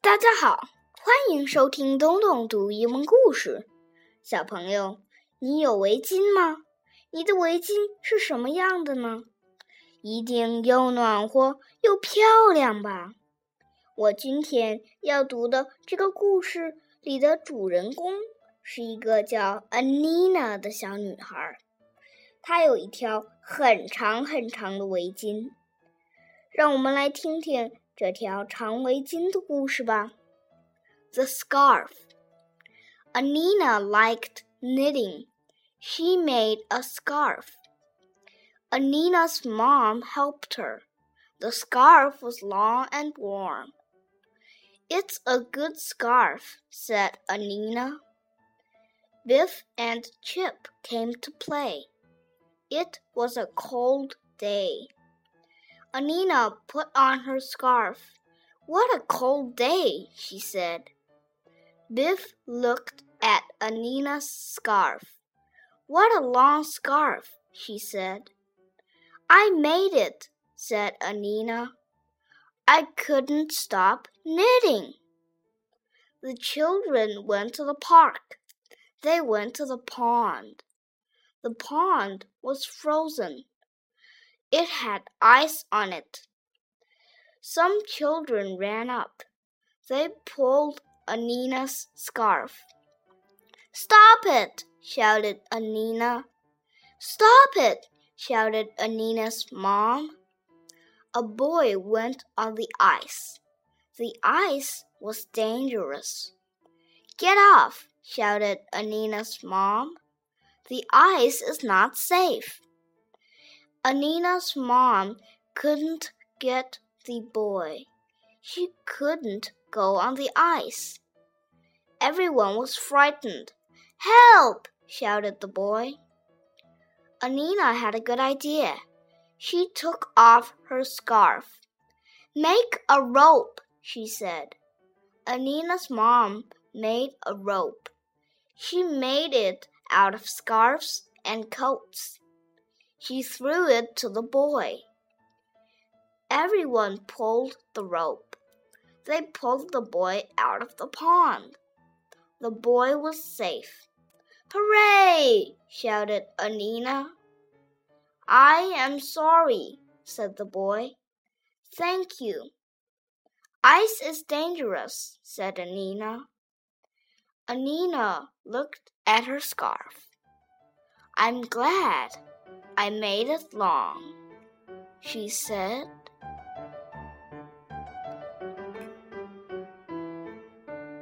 大家好，欢迎收听东东读英文故事。小朋友，你有围巾吗？你的围巾是什么样的呢？一定又暖和又漂亮吧？我今天要读的这个故事里的主人公是一个叫 Anina 的小女孩，她有一条很长很长的围巾。让我们来听听这条长围巾的故事吧。The scarf. Anneena liked knitting. She made a scarf. Anneena's mom helped her. The scarf was long and warm. It's a good scarf, said Anneena. Biff and Chip came to play. It was a cold day. Anneena put on her scarf. What a cold day, she said. Biff looked at Anneena's scarf. What a long scarf, she said. I made it, said Anneena. I couldn't stop knitting. The children went to the park. They went to the pond. The pond was frozen. It had ice on it. Some children ran up. They pulled Anneena's scarf. Stop it! shouted Anneena. Stop it! shouted Anneena's mom. A boy went on the ice. The ice was dangerous. Get off! shouted Anneena's mom. The ice is not safe. Anneena's mom couldn't get the boy. She couldn't go on the ice. Everyone was frightened. Help! shouted the boy. Anneena had a good idea. She took off her scarf. Make a rope, she said. Anneena's mom made a rope. She made it out of scarves and coats. She threw it to the boy. Everyone pulled the rope. They pulled the boy out of the pond. The boy was safe. Hooray! shouted Anneena. I am sorry, said the boy. Thank you. Ice is dangerous, said Anneena. Anneena looked at her scarf. I'm glad I made it long, she said.